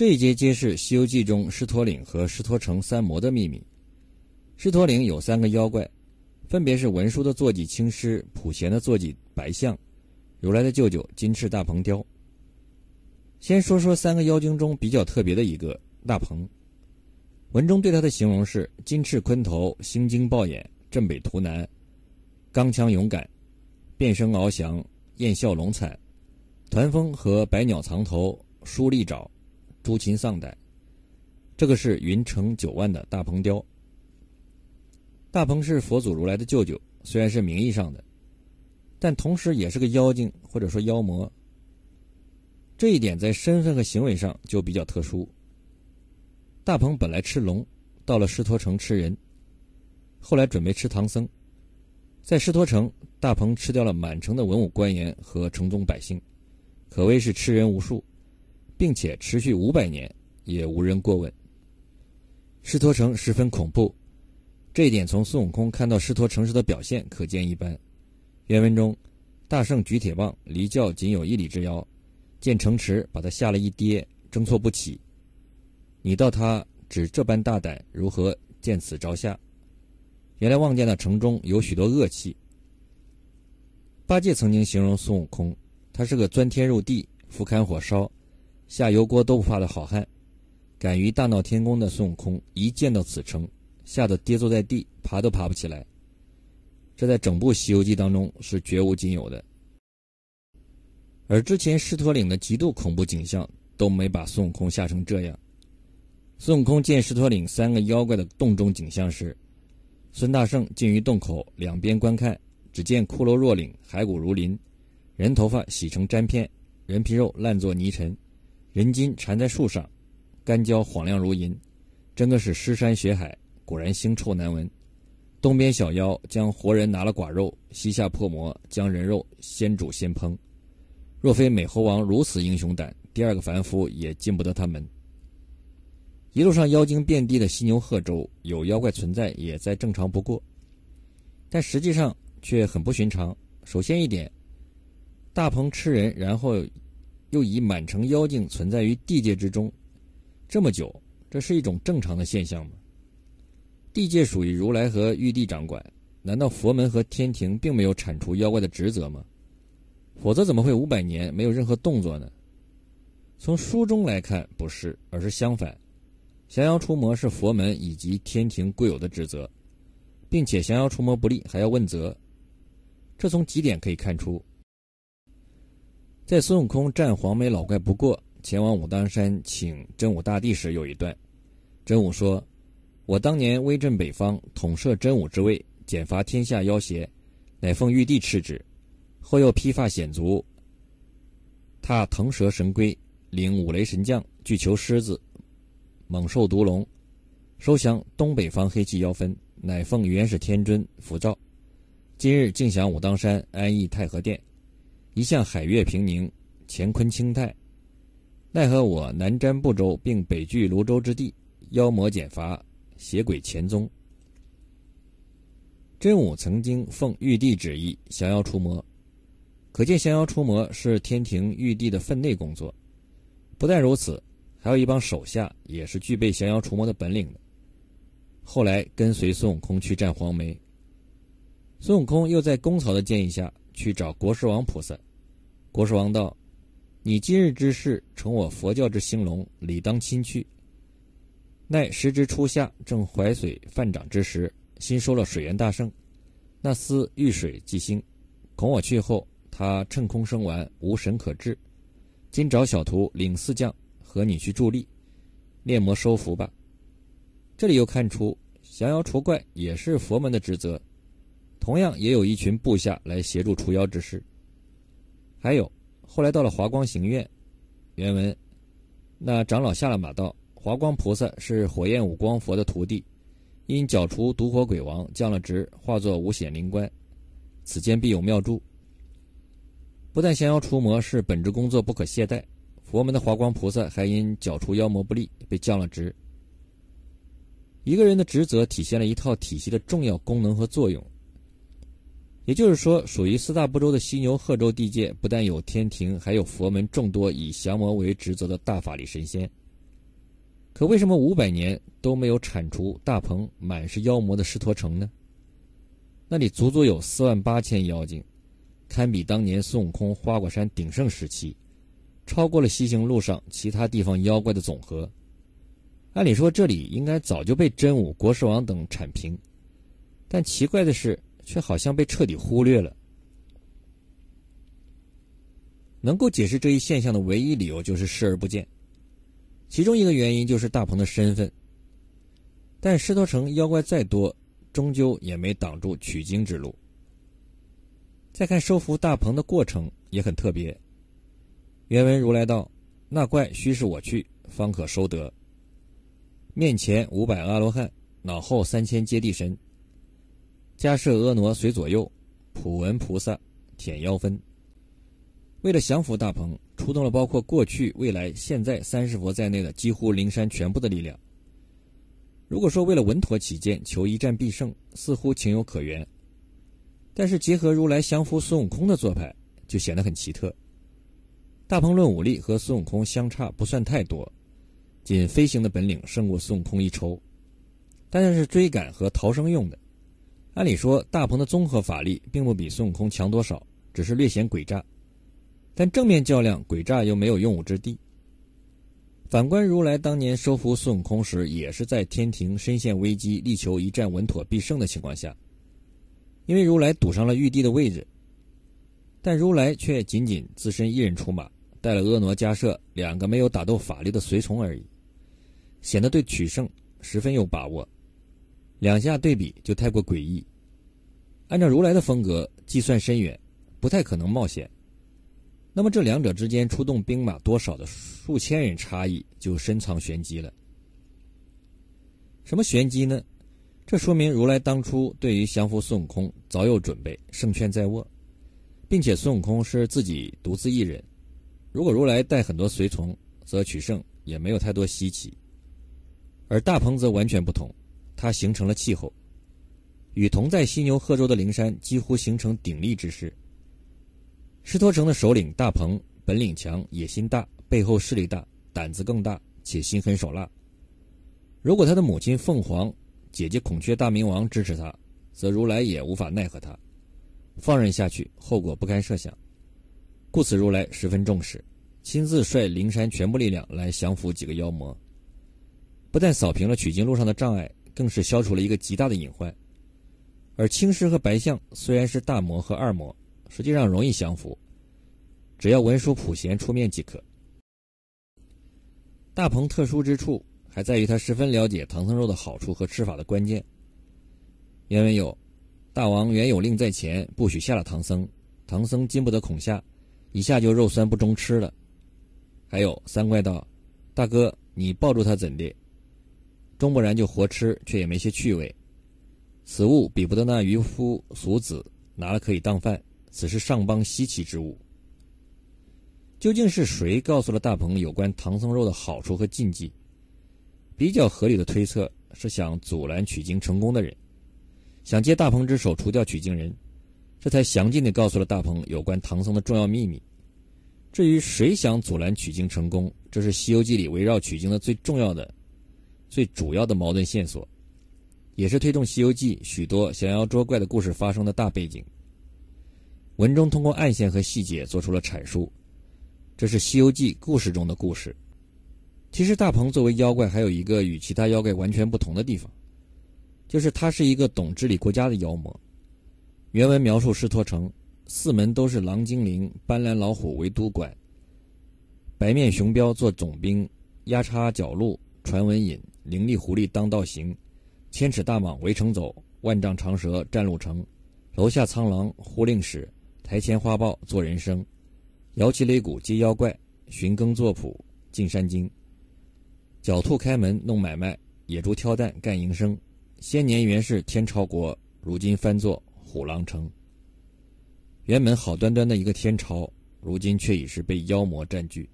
这一节揭示《西游记》中狮驼岭和狮驼城三魔的秘密。狮驼岭有三个妖怪，分别是文殊的坐骑青狮、普贤的坐骑白象、如来的舅舅金翅大鹏雕。先说说三个妖精中比较特别的一个大鹏。文中对他的形容是：金翅鲲头，星睛豹眼，镇北图南，刚强勇敢，变声翱翔，燕啸龙惨，团风和百鸟藏头，舒利爪。朱秦丧代，这个是云城九万的大鹏雕。大鹏是佛祖如来的舅舅，虽然是名义上的，但同时也是个妖精或者说妖魔。这一点在身份和行为上就比较特殊。大鹏本来吃龙，到了狮驼城吃人，后来准备吃唐僧，在狮驼城，大鹏吃掉了满城的文武官员和城中百姓，可谓是吃人无数。并且持续五百年，也无人过问。狮驼城十分恐怖，这一点从孙悟空看到狮驼城时的表现可见一斑。原文中，大圣举铁棒，离教仅有一里之遥，见城池，把他吓了一跌，挣脱不起。你道他只这般大胆，如何见此着下？原来望见那城中有许多恶气。八戒曾经形容孙悟空，他是个钻天入地、俯瞰火烧。下油锅都不怕的好汉，敢于大闹天宫的孙悟空一见到此城，吓得跌坐在地，爬都爬不起来。这在整部《西游记》当中是绝无仅有的。而之前狮驼岭的极度恐怖景象都没把孙悟空吓成这样。孙悟空见狮驼岭三个妖怪的洞中景象时，孙大圣进于洞口两边观看，只见骷髅若岭，骸骨如林，人头发洗成粘片，人皮肉烂作泥尘。人筋缠在树上，干焦晃亮如银，真个是尸山血海，果然腥臭难闻。东边小妖将活人拿了寡肉，西下破魔将人肉先煮先烹。若非美猴王如此英雄胆，第二个凡夫也进不得他门。一路上妖精遍地的犀牛贺州，有妖怪存在也再正常不过，但实际上却很不寻常。首先一点，大鹏吃人，然后。又以满城妖精存在于地界之中，这么久，这是一种正常的现象吗？地界属于如来和玉帝掌管，难道佛门和天庭并没有铲除妖怪的职责吗？否则怎么会五百年没有任何动作呢？从书中来看，不是，而是相反，降妖除魔是佛门以及天庭固有的职责，并且降妖除魔不利还要问责，这从几点可以看出。在孙悟空战黄眉老怪不过，前往武当山请真武大帝时，有一段，真武说：“我当年威震北方，统摄真武之位，剪伐天下妖邪，乃奉玉帝敕旨。后又披发显足，踏腾蛇神龟，领五雷神将，拒求狮子、猛兽、毒龙，收降东北方黑气妖分，乃奉元始天尊符诏。今日静享武当山，安逸太和殿。”一向海月平宁，乾坤清泰，奈何我南瞻部洲，并北据泸州之地，妖魔减伐，邪鬼潜踪。真武曾经奉玉帝旨意降妖除魔，可见降妖除魔是天庭玉帝的分内工作。不但如此，还有一帮手下也是具备降妖除魔的本领的。后来跟随孙悟空去战黄眉，孙悟空又在公曹的建议下。去找国师王菩萨。国师王道：“你今日之事，成我佛教之兴隆，理当亲去。奈时值初夏，正淮水泛涨之时，新收了水源大圣，那厮遇水即兴，恐我去后，他趁空生玩，无神可治。今找小徒领四将和你去助力，炼魔收服吧。”这里又看出降妖除怪也是佛门的职责。同样也有一群部下来协助除妖之事。还有后来到了华光行院，原文，那长老下了马道，华光菩萨是火焰五光佛的徒弟，因剿除毒火鬼王降了职，化作五显灵官，此间必有妙助。不但降妖除魔是本职工作不可懈怠，佛门的华光菩萨还因剿除妖魔不利被降了职。一个人的职责体现了一套体系的重要功能和作用。也就是说，属于四大部洲的犀牛贺州地界，不但有天庭，还有佛门众多以降魔为职责的大法力神仙。可为什么五百年都没有铲除大鹏满是妖魔的狮驼城呢？那里足足有四万八千妖精，堪比当年孙悟空花果山鼎盛时期，超过了西行路上其他地方妖怪的总和。按理说这里应该早就被真武、国师王等铲平，但奇怪的是，却好像被彻底忽略了。能够解释这一现象的唯一理由就是视而不见。其中一个原因就是大鹏的身份。但狮驼城妖怪再多，终究也没挡住取经之路。再看收服大鹏的过程也很特别。原文如来道：“那怪须是我去，方可收得。面前五百阿罗汉，脑后三千揭谛神。迦摄婀娜随左右，普文菩萨舔腰分。”为了降服大鹏，出动了包括过去、未来、现在三世佛在内的几乎灵山全部的力量。如果说为了稳妥起见，求一战必胜，似乎情有可原；但是结合如来降服孙悟空的做派，就显得很奇特。大鹏论武力和孙悟空相差不算太多，仅飞行的本领胜过孙悟空一筹，但那是追赶和逃生用的。按理说，大鹏的综合法力并不比孙悟空强多少，只是略显诡诈。但正面较量，诡诈又没有用武之地。反观如来当年收服孙悟空时，也是在天庭深陷危机、力求一战稳妥必胜的情况下，因为如来堵上了玉帝的位置，但如来却仅仅自身一人出马，带了婀娜迦摄两个没有打斗法力的随从而已，显得对取胜十分有把握。两下对比就太过诡异。按照如来的风格，计算深远，不太可能冒险。那么这两者之间出动兵马多少的数千人差异，就深藏玄机了。什么玄机呢？这说明如来当初对于降服孙悟空早有准备，胜券在握，并且孙悟空是自己独自一人。如果如来带很多随从，则取胜也没有太多稀奇。而大鹏则完全不同，他形成了气候，与同在犀牛贺州的灵山几乎形成鼎立之势。狮驼城的首领大鹏本领强，野心大，背后势力大，胆子更大，且心狠手辣。如果他的母亲凤凰、姐姐孔雀大明王支持他，则如来也无法奈何他。放任下去，后果不堪设想。故此，如来十分重视，亲自率灵山全部力量来降服几个妖魔。不但扫平了取经路上的障碍，更是消除了一个极大的隐患。而青狮和白象虽然是大魔和二魔。实际上容易降服，只要文殊普贤出面即可。大鹏特殊之处还在于他十分了解唐僧肉的好处和吃法的关键。原文有：“大王原有令在前，不许下了唐僧，唐僧禁不得恐吓，一下就肉酸不中吃了。”还有三怪道：“大哥，你抱住他怎的？终不然就活吃，却也没些趣味。此物比不得那渔夫俗子拿了可以当饭。”此是上邦稀奇之物。究竟是谁告诉了大鹏有关唐僧肉的好处和禁忌？比较合理的推测是想阻拦取经成功的人，想借大鹏之手除掉取经人，这才详尽地告诉了大鹏有关唐僧的重要秘密。至于谁想阻拦取经成功，这是《西游记》里围绕取经的最重要的、最主要的矛盾线索，也是推动《西游记》许多降妖捉怪的故事发生的大背景。文中通过暗线和细节做出了阐述，这是《西游记》故事中的故事。其实大鹏作为妖怪，还有一个与其他妖怪完全不同的地方，就是他是一个懂治理国家的妖魔。原文描述狮驼城四门都是狼精灵、斑斓老虎为都管，白面熊彪做总兵，压叉角鹿传文引，伶俐狐狸当道行，千尺大蟒围城走，万丈长蛇占路城，楼下苍狼呼令使。台前花豹做人生，摇旗擂鼓接妖怪，寻耕作圃进山经。狡兔开门弄买卖，野猪挑担干营生。先年原是天朝国，如今翻作虎狼城。原本好端端的一个天朝，如今却已是被妖魔占据。